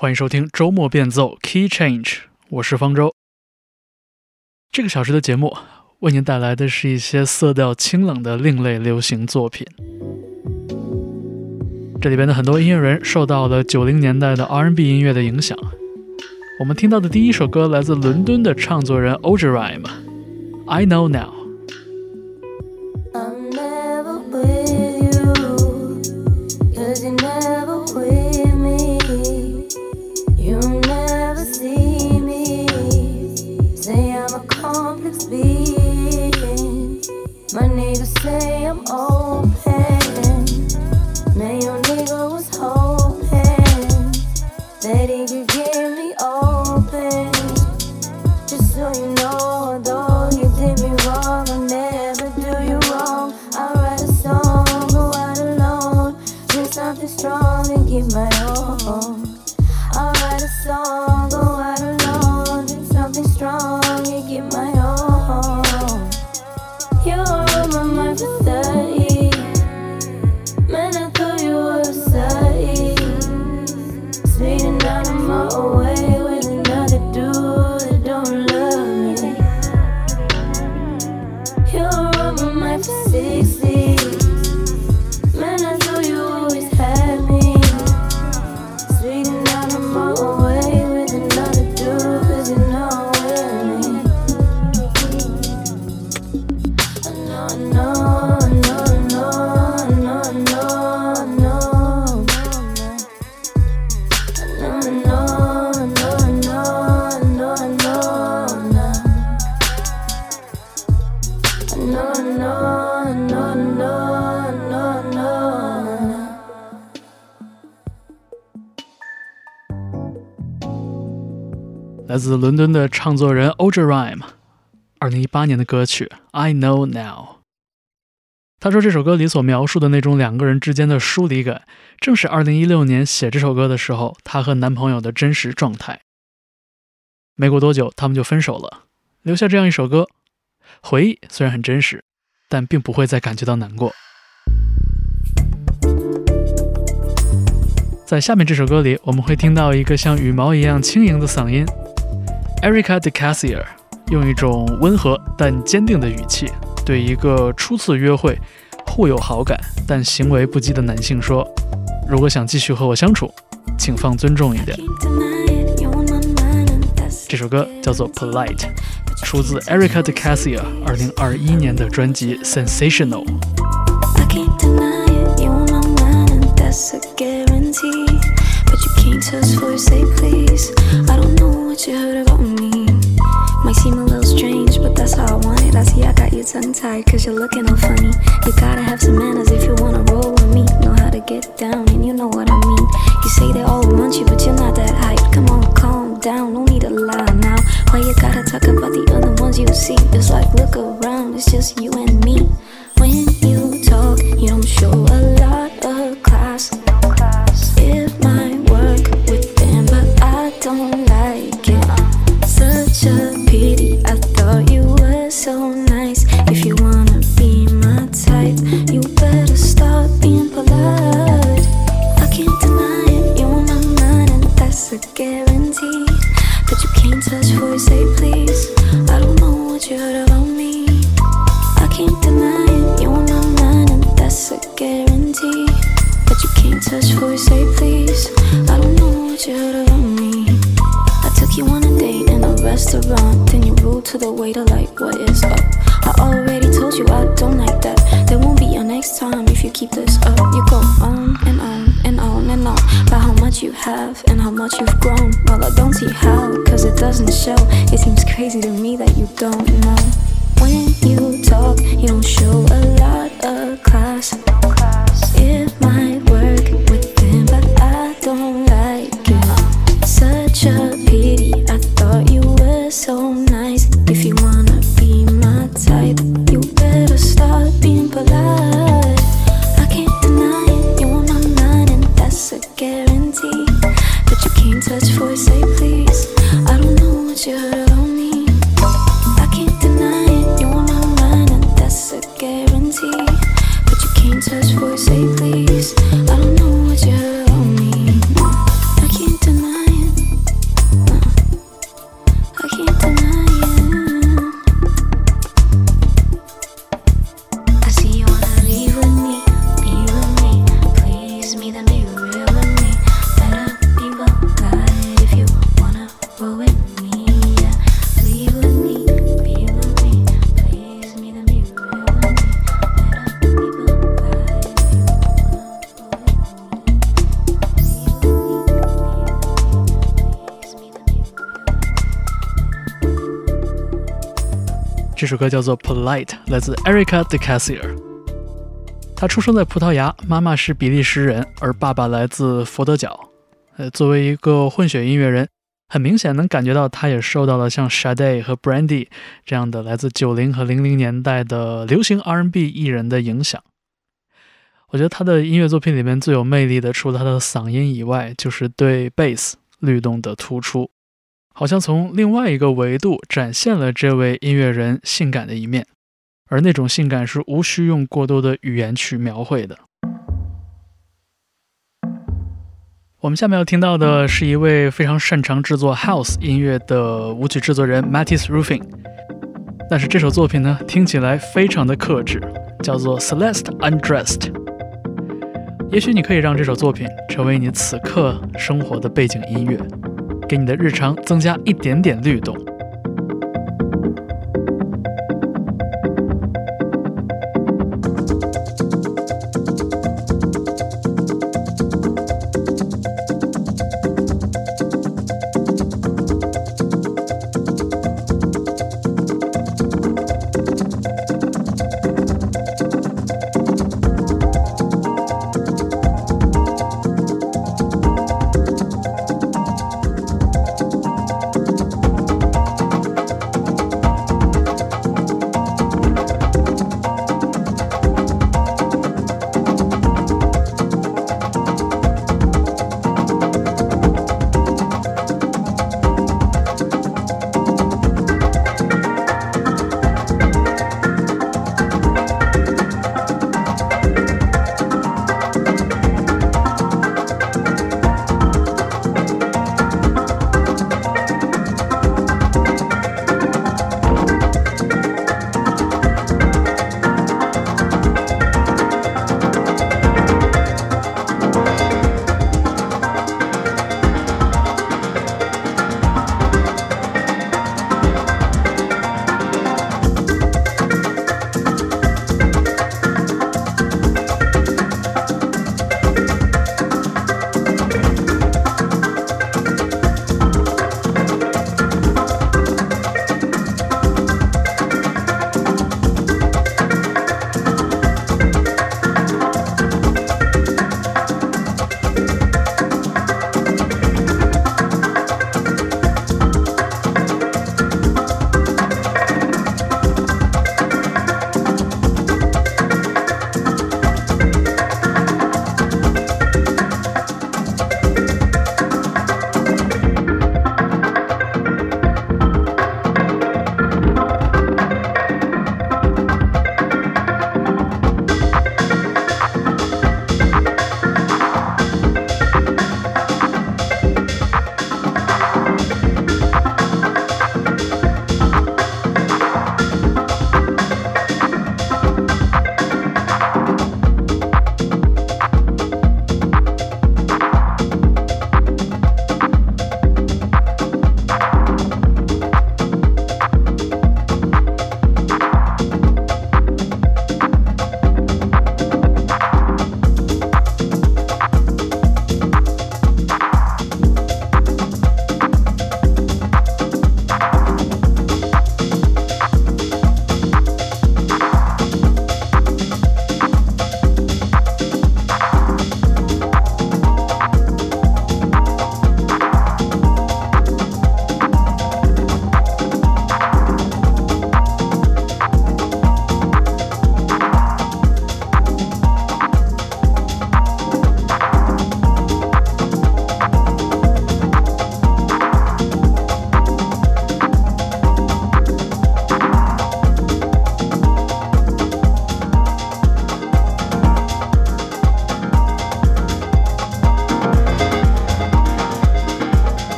欢迎收听周末变奏 Key Change，我是方舟。这个小时的节目为您带来的是一些色调清冷的另类流行作品。这里边的很多音乐人受到了九零年代的 R&B 音乐的影响。我们听到的第一首歌来自伦敦的唱作人 o g e r i m e I Know Now。来自伦敦的唱作人 o g e r i m e 二零一八年的歌曲《I Know Now》。他说这首歌里所描述的那种两个人之间的疏离感，正是二零一六年写这首歌的时候，她和男朋友的真实状态。没过多久，他们就分手了，留下这样一首歌。回忆虽然很真实，但并不会再感觉到难过。在下面这首歌里，我们会听到一个像羽毛一样轻盈的嗓音。Erica De Cassier 用一种温和但坚定的语气，对一个初次约会、互有好感但行为不羁的男性说：“如果想继续和我相处，请放尊重一点。”这首歌叫做《Polite》，出自 Erica De Cassia 二零二一年的专辑《Sensational》。what you heard about me. Might seem a little that's how I want it. I see I got you tongue tied, cause you're looking all funny. You gotta have some manners if you wanna roll with me. Know how to get down, and you know what I mean. You say they all want you, but you're not that hype. Come on, calm down, no need to lie now. Why you gotta talk about the other ones you see? It's like, look around, it's just you and me. When you talk, you don't show a lot 首歌叫做《Polite》，来自 Erica De Cassier。他出生在葡萄牙，妈妈是比利时人，而爸爸来自佛得角。呃，作为一个混血音乐人，很明显能感觉到他也受到了像 Shade 和 Brandy 这样的来自九零和零零年代的流行 R&B 艺人的影响。我觉得他的音乐作品里面最有魅力的，除了他的嗓音以外，就是对 bass 律动的突出，好像从另外一个维度展现了这位音乐人性感的一面，而那种性感是无需用过多的语言去描绘的。我们下面要听到的是一位非常擅长制作 house 音乐的舞曲制作人 Mattis Roofing，但是这首作品呢，听起来非常的克制，叫做 Celeste Undressed。也许你可以让这首作品成为你此刻生活的背景音乐，给你的日常增加一点点律动。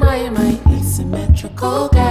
my, my asymmetrical guy.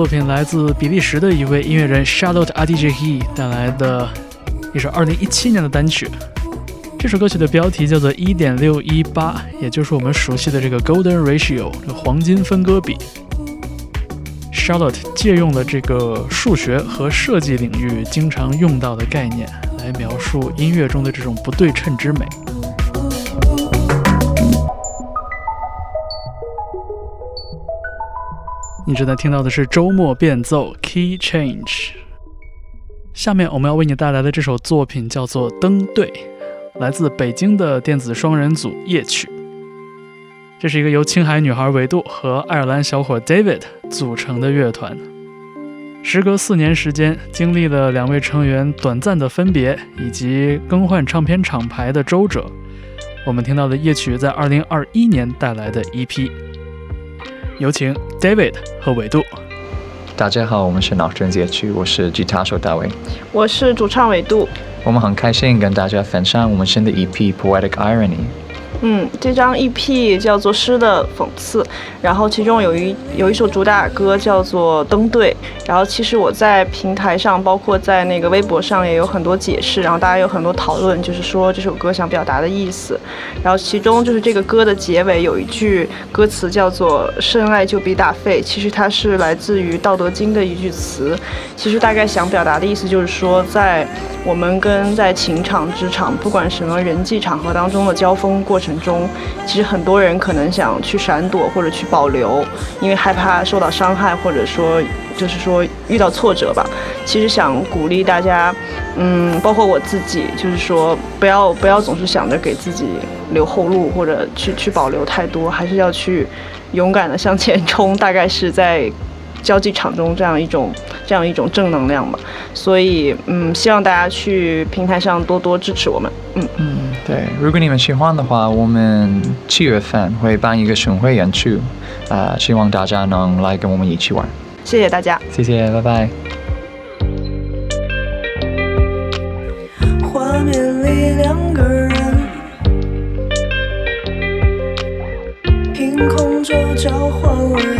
作品来自比利时的一位音乐人 Charlotte a d j e 带来的一首2017年的单曲。这首歌曲的标题叫做1.618，也就是我们熟悉的这个 Golden Ratio，这黄金分割比。Charlotte 借用了这个数学和设计领域经常用到的概念，来描述音乐中的这种不对称之美。你正在听到的是周末变奏 Key Change。下面我们要为你带来的这首作品叫做《登对》，来自北京的电子双人组夜曲。这是一个由青海女孩维度和爱尔兰小伙 David 组成的乐团。时隔四年时间，经历了两位成员短暂的分别以及更换唱片厂牌的周折，我们听到的夜曲在2021年带来的 EP。有请 David 和纬度。大家好，我们是脑震街区，我是吉他手大卫，我是主唱纬度。我们很开心跟大家分享我们新的 EP Poetic Irony。嗯，这张 EP 叫做《诗的讽刺》，然后其中有一有一首主打歌叫做《登对》，然后其实我在平台上，包括在那个微博上也有很多解释，然后大家有很多讨论，就是说这首歌想表达的意思。然后其中就是这个歌的结尾有一句歌词叫做“深爱就比打废”，其实它是来自于《道德经》的一句词，其实大概想表达的意思就是说，在我们跟在情场、职场，不管什么人际场合当中的交锋过程。中，其实很多人可能想去闪躲或者去保留，因为害怕受到伤害，或者说就是说遇到挫折吧。其实想鼓励大家，嗯，包括我自己，就是说不要不要总是想着给自己留后路或者去去保留太多，还是要去勇敢的向前冲。大概是在。交际场中这样一种这样一种正能量吧，所以嗯，希望大家去平台上多多支持我们，嗯。嗯，对，如果你们喜欢的话，我们七月份会办一个巡回演出，啊，希望大家能来跟我们一起玩，谢谢大家，谢谢，拜拜。画面里两个人，凭空就交换了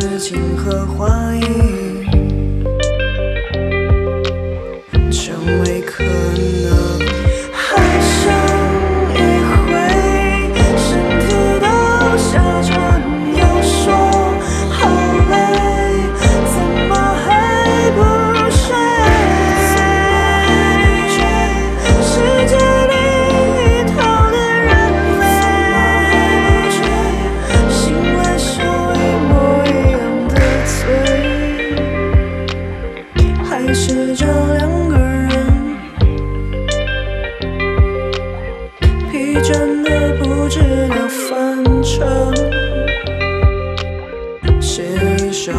事情和怀疑成为可是这两个人疲倦的不知道翻车。写一首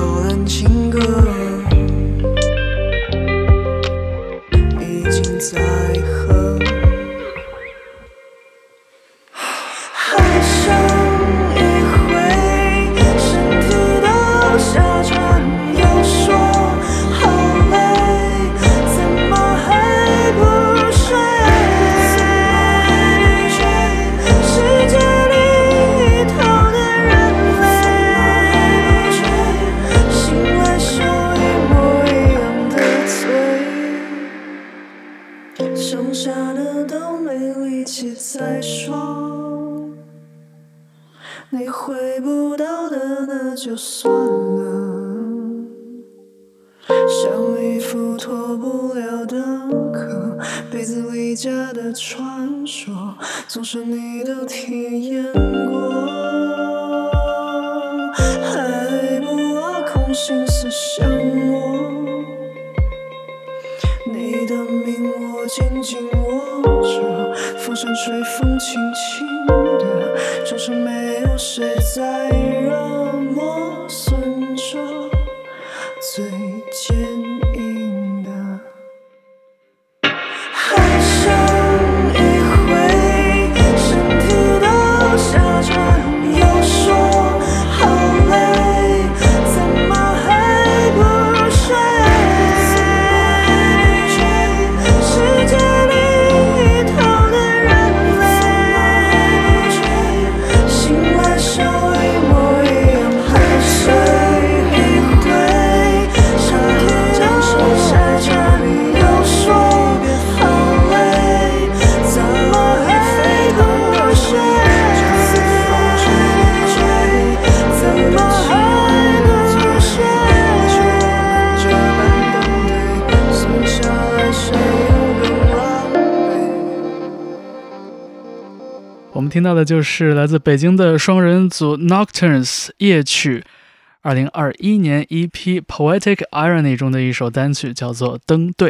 听到的就是来自北京的双人组 Nocturnes 夜曲，二零二一年 EP Poetic Irony 中的一首单曲，叫做《登对》。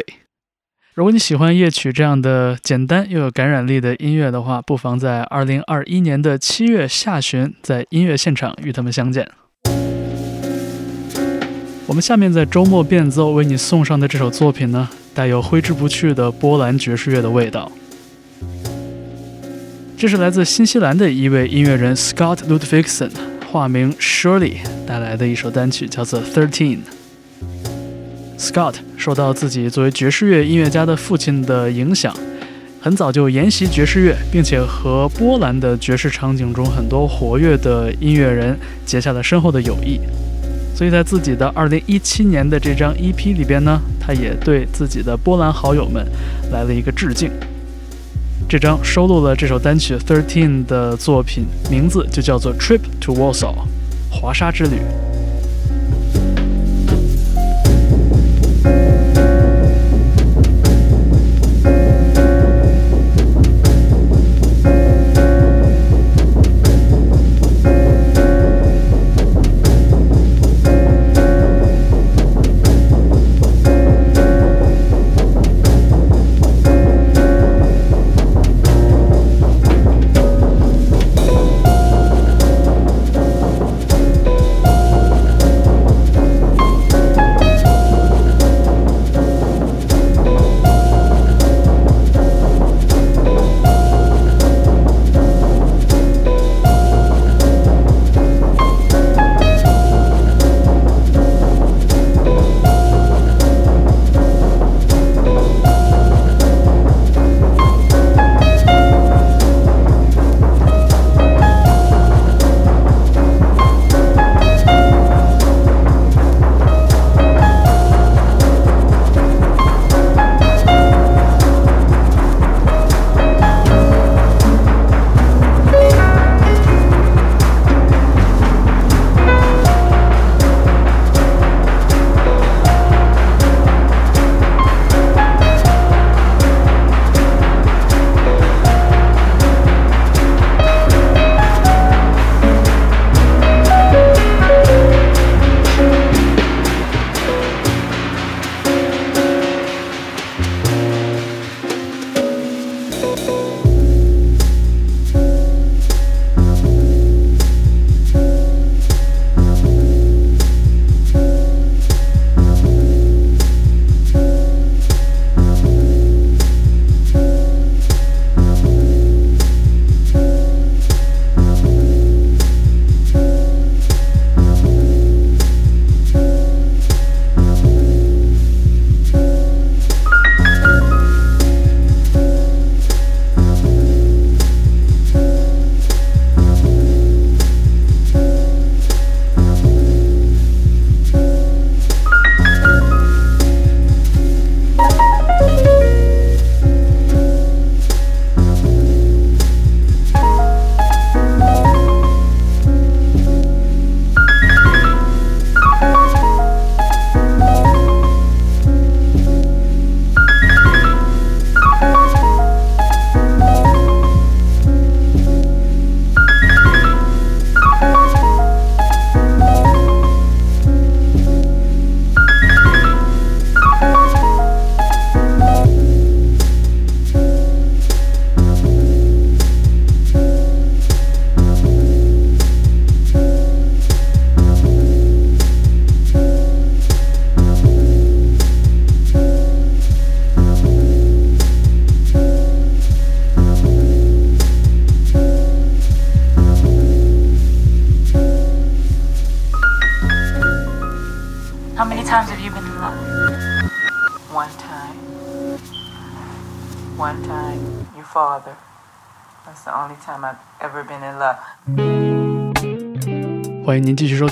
如果你喜欢夜曲这样的简单又有感染力的音乐的话，不妨在二零二一年的七月下旬在音乐现场与他们相见。我们下面在周末变奏为你送上的这首作品呢，带有挥之不去的波兰爵士乐的味道。这是来自新西兰的一位音乐人 Scott Ludvigson，化名 Shirley 带来的一首单曲，叫做 Thirteen。Scott 受到自己作为爵士乐音乐家的父亲的影响，很早就研习爵士乐，并且和波兰的爵士场景中很多活跃的音乐人结下了深厚的友谊。所以在自己的2017年的这张 EP 里边呢，他也对自己的波兰好友们来了一个致敬。这张收录了这首单曲《Thirteen》的作品，名字就叫做《Trip to Warsaw》，华沙之旅。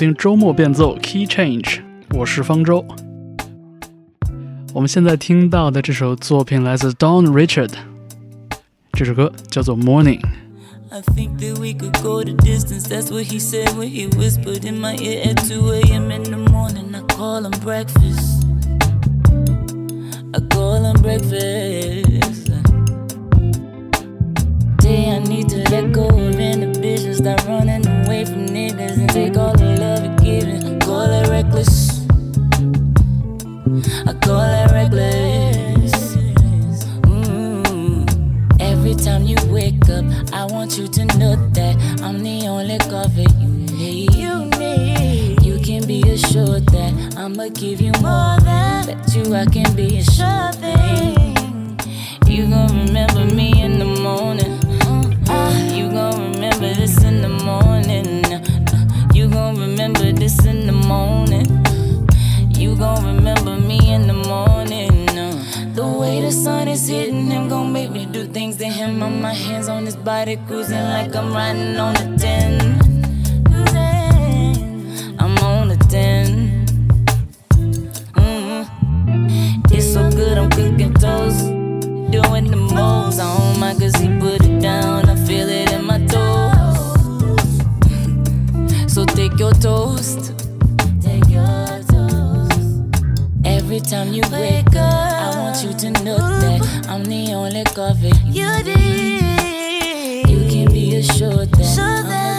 听周末变奏 Key Change，我是方舟。我们现在听到的这首作品来自 Don Richard，这首歌叫做 Morning。I think that we could go the distance. That's what he said when he whispered in my ear at 2 a.m. in the morning. I call him breakfast. I call him breakfast. Day I need to let go start running away from niggas and take all the love you're giving. Call it reckless. I call it reckless. Mm. Every time you wake up, I want you to know that I'm the only cover you need. You need. You can be assured that I'ma give you more than Bet you I can be a sure thing. You gon' remember me in the morning. In the morning. Uh, you gon' remember this in the morning. You gon' remember me in the morning. Uh, the way the sun is hitting him gon' make me do things to him. On my hands on his body, cruising like I'm riding on a 10. I'm on a 10. Mm-hmm. It's so good, I'm cooking toast. Doing the most on my cause he put it down. Take your toast. Take your toast. Every time you wake up, I want you to know that I'm the only coffee you need. You can be assured that give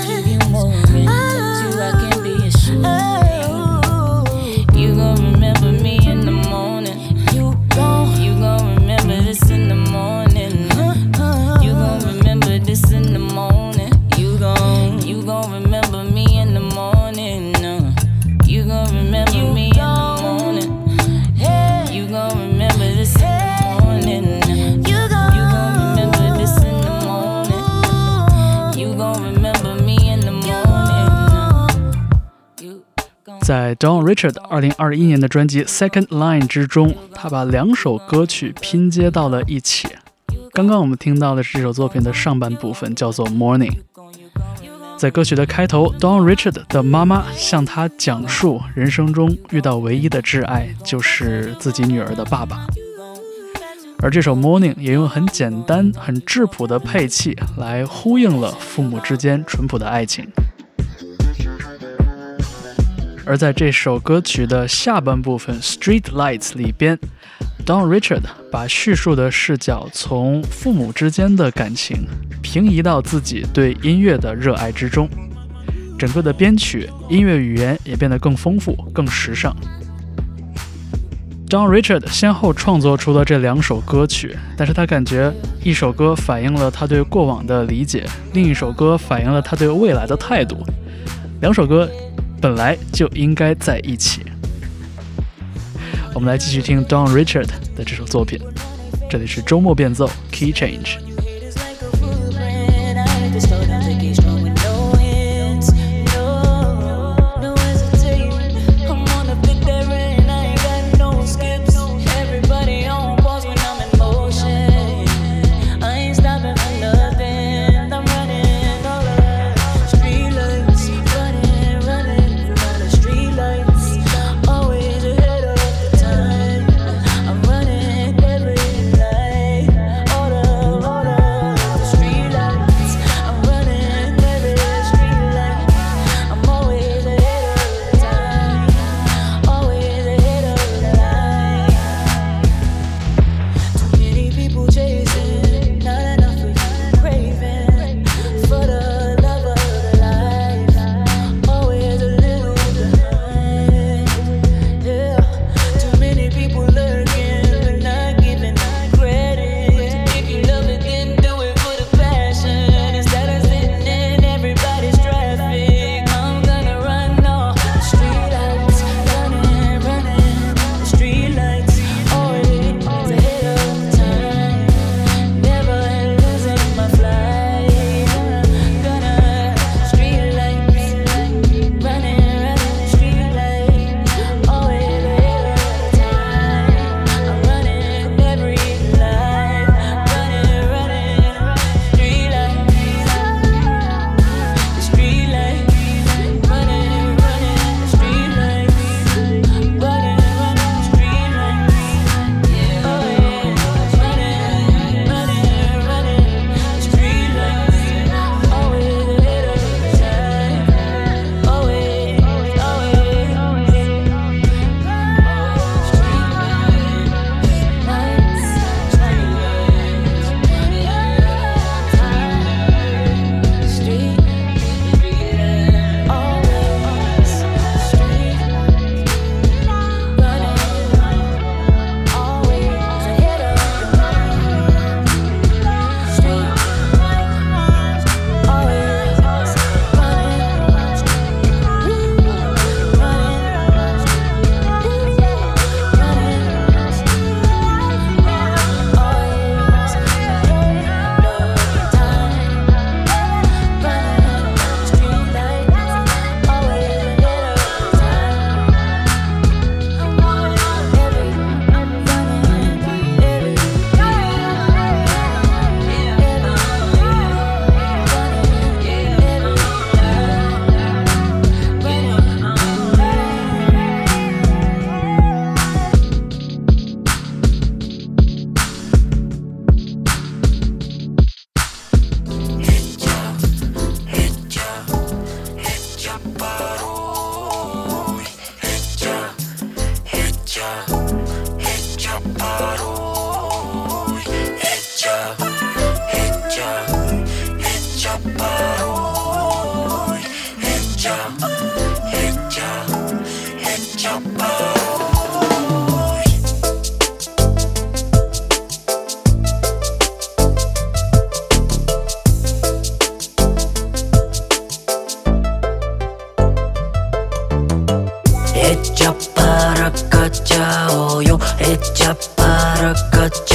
Richard 二零二一年的专辑《Second Line》之中，他把两首歌曲拼接到了一起。刚刚我们听到的是这首作品的上半部分，叫做《Morning》。在歌曲的开头，Don Richard 的妈妈向他讲述人生中遇到唯一的挚爱就是自己女儿的爸爸。而这首《Morning》也用很简单、很质朴的配器来呼应了父母之间淳朴的爱情。而在这首歌曲的下半部分《Street Lights》里边，Don Richard 把叙述的视角从父母之间的感情平移到自己对音乐的热爱之中，整个的编曲、音乐语言也变得更丰富、更时尚。Don Richard 先后创作出了这两首歌曲，但是他感觉一首歌反映了他对过往的理解，另一首歌反映了他对未来的态度。两首歌本来就应该在一起。我们来继续听 Don Richard 的这首作品，这里是周末变奏 Key Change。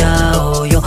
笑おうよ。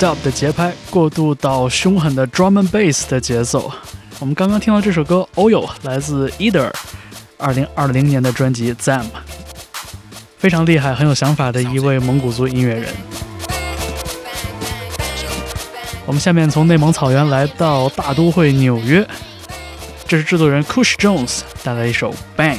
Dub 的节拍过渡到凶狠的 drum and bass 的节奏。我们刚刚听到这首歌《Oyo》，来自 Either，二零二零年的专辑《Zam》，非常厉害、很有想法的一位蒙古族音乐人。我们下面从内蒙草原来到大都会纽约，这是制作人 Kush Jones 带来一首《Bang》。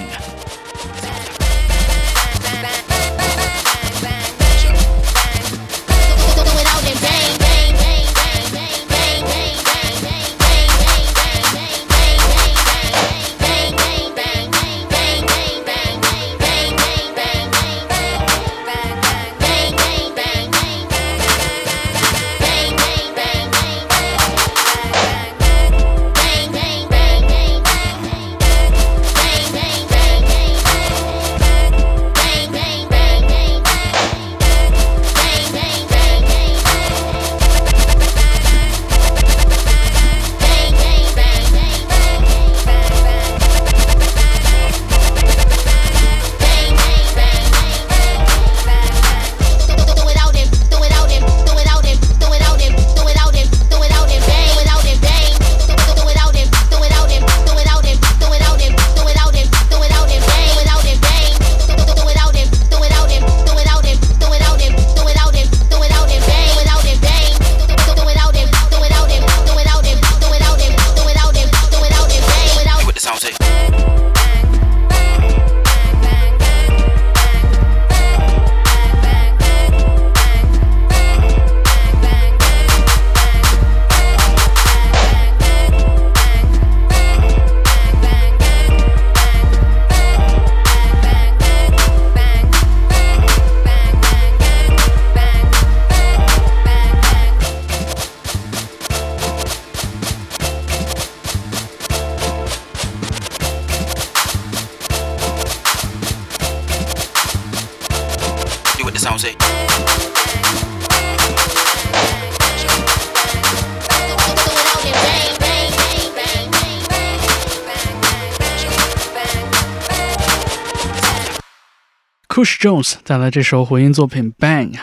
Jones 带来这首混音作品《Bang》，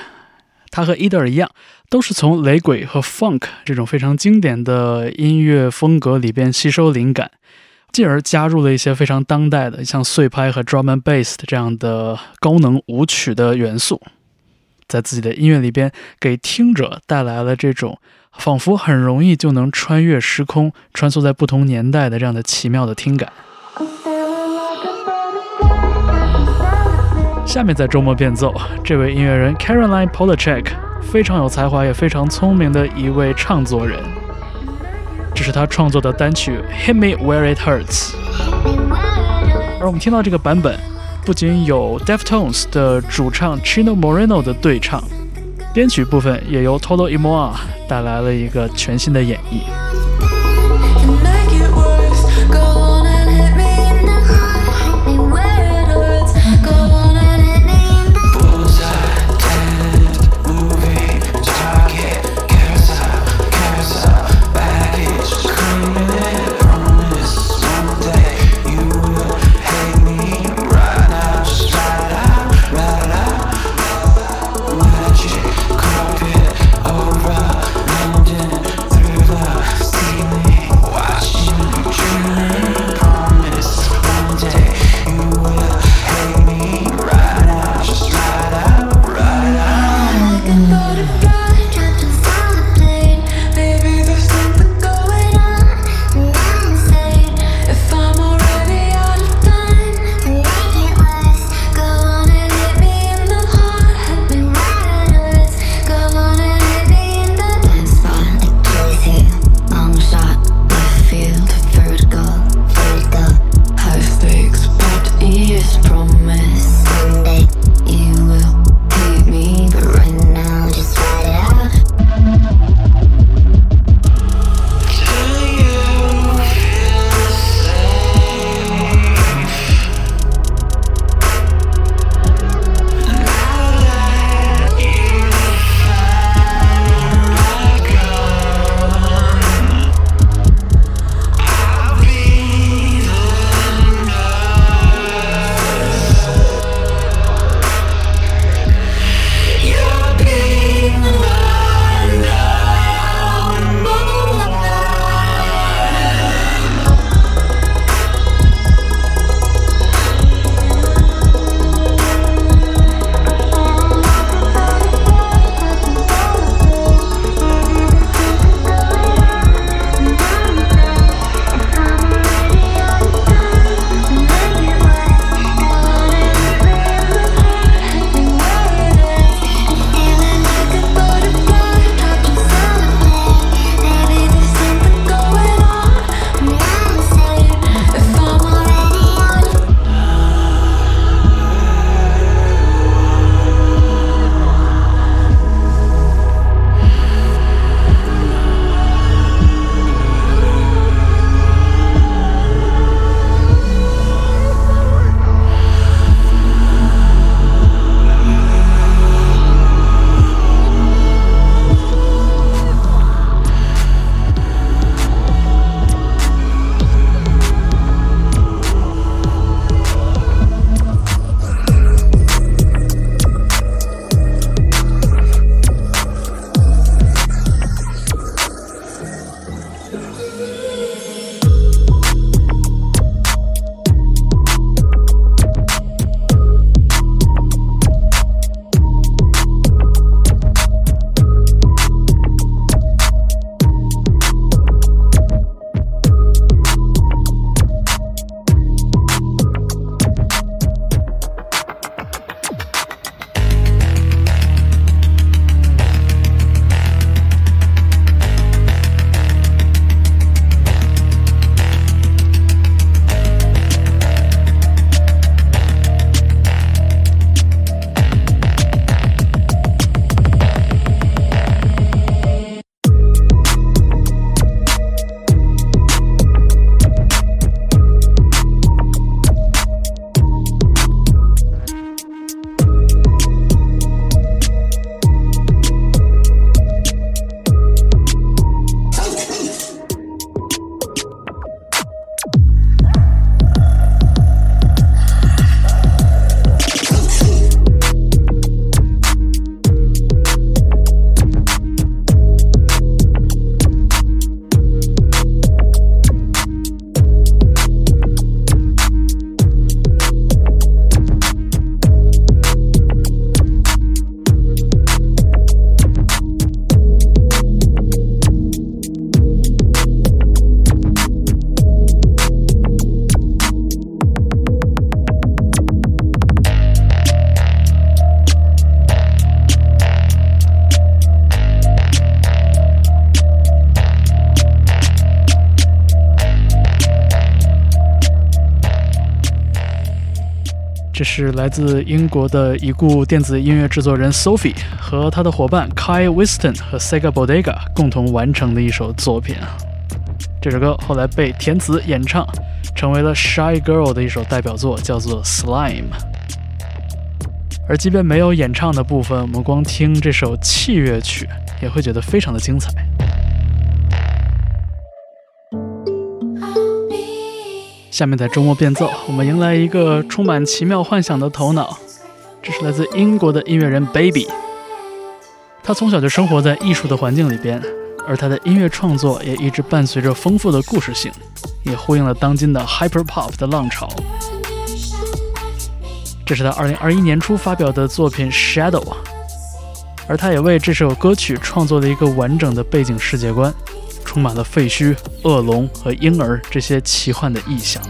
他和 Eder 一样，都是从雷鬼和 Funk 这种非常经典的音乐风格里边吸收灵感，进而加入了一些非常当代的，像碎拍和 drum and bass 这样的高能舞曲的元素，在自己的音乐里边给听者带来了这种仿佛很容易就能穿越时空、穿梭在不同年代的这样的奇妙的听感。下面在周末变奏，这位音乐人 Caroline Polachek 非常有才华也非常聪明的一位唱作人。这是他创作的单曲《Hit Me Where It Hurts》，而我们听到这个版本，不仅有 Deftones 的主唱 Chino Moreno 的对唱，编曲部分也由 Toto Imoa 带来了一个全新的演绎。是来自英国的已故电子音乐制作人 Sophie 和他的伙伴 Kai Whiston 和 Sega Bodega 共同完成的一首作品。这首歌后来被填词演唱，成为了 Shy Girl 的一首代表作，叫做 Slime。而即便没有演唱的部分，我们光听这首器乐曲也会觉得非常的精彩。下面在周末变奏，我们迎来一个充满奇妙幻想的头脑。这是来自英国的音乐人 Baby，他从小就生活在艺术的环境里边，而他的音乐创作也一直伴随着丰富的故事性，也呼应了当今的 Hyper Pop 的浪潮。这是他2021年初发表的作品 Shadow，而他也为这首歌曲创作了一个完整的背景世界观。充满了废墟、恶龙和婴儿这些奇幻的意象。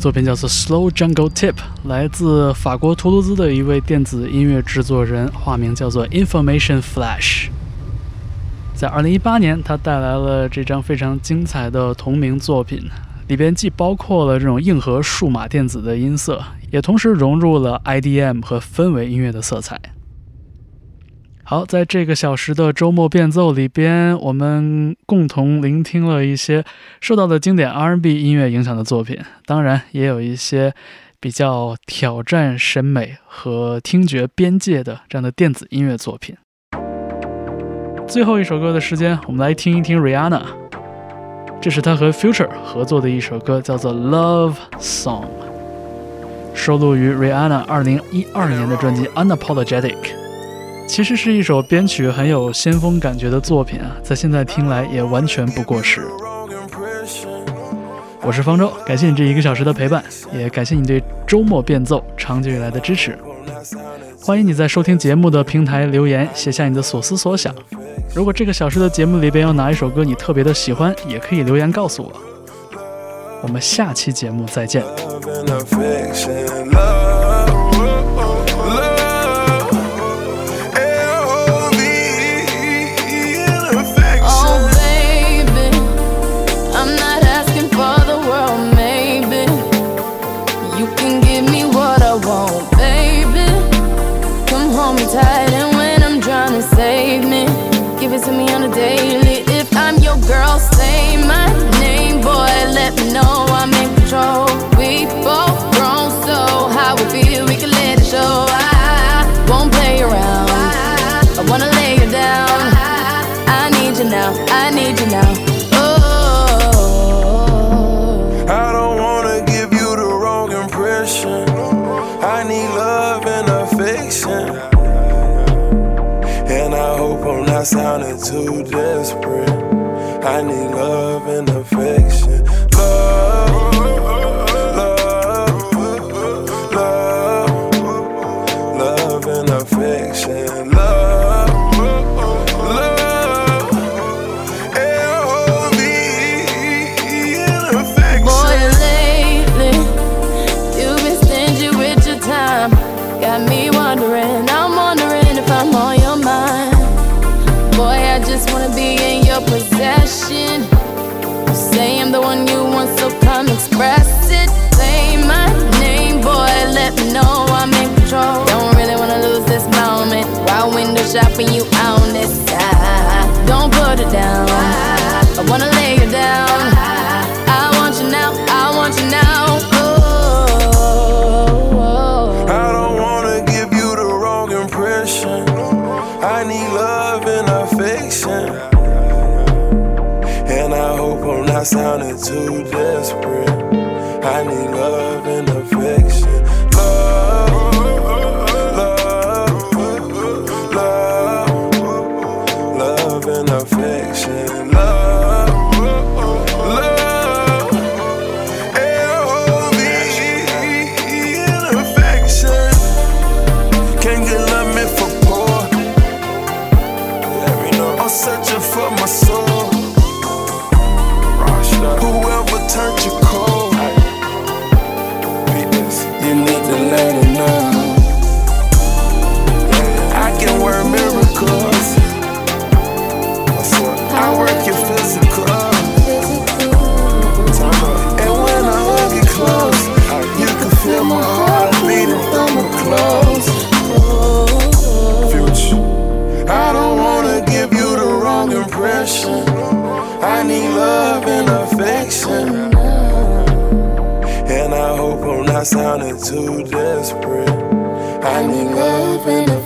作品叫做《Slow Jungle Tip》，来自法国图卢兹的一位电子音乐制作人，化名叫做 Information Flash。在2018年，他带来了这张非常精彩的同名作品，里边既包括了这种硬核数码电子的音色，也同时融入了 IDM 和氛围音乐的色彩。好，在这个小时的周末变奏里边，我们共同聆听了一些受到了经典 R&B 音乐影响的作品，当然也有一些比较挑战审美和听觉边界的这样的电子音乐作品。最后一首歌的时间，我们来听一听 Rihanna，这是她和 Future 合作的一首歌，叫做《Love Song》，收录于 Rihanna 2012年的专辑《Unapologetic》。其实是一首编曲很有先锋感觉的作品啊，在现在听来也完全不过时。我是方舟，感谢你这一个小时的陪伴，也感谢你对周末变奏长久以来的支持。欢迎你在收听节目的平台留言，写下你的所思所想。如果这个小时的节目里边有哪一首歌你特别的喜欢，也可以留言告诉我。我们下期节目再见。I need window you on this side. Don't put it down. I wanna lay you down. I want you now. I want you now. Oh, oh, oh. I don't wanna give you the wrong impression. I need love and affection. And I hope I'm not sounding too desperate. I need love too desperate. I need love and.